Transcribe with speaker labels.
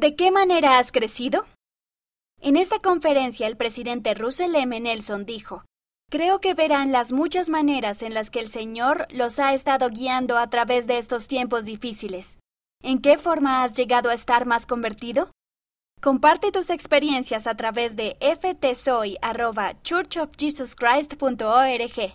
Speaker 1: ¿De qué manera has crecido? En esta conferencia el presidente Russell M. Nelson dijo, Creo que verán las muchas maneras en las que el Señor los ha estado guiando a través de estos tiempos difíciles. ¿En qué forma has llegado a estar más convertido? Comparte tus experiencias a través de ftsoy.churchofjesuschrist.org.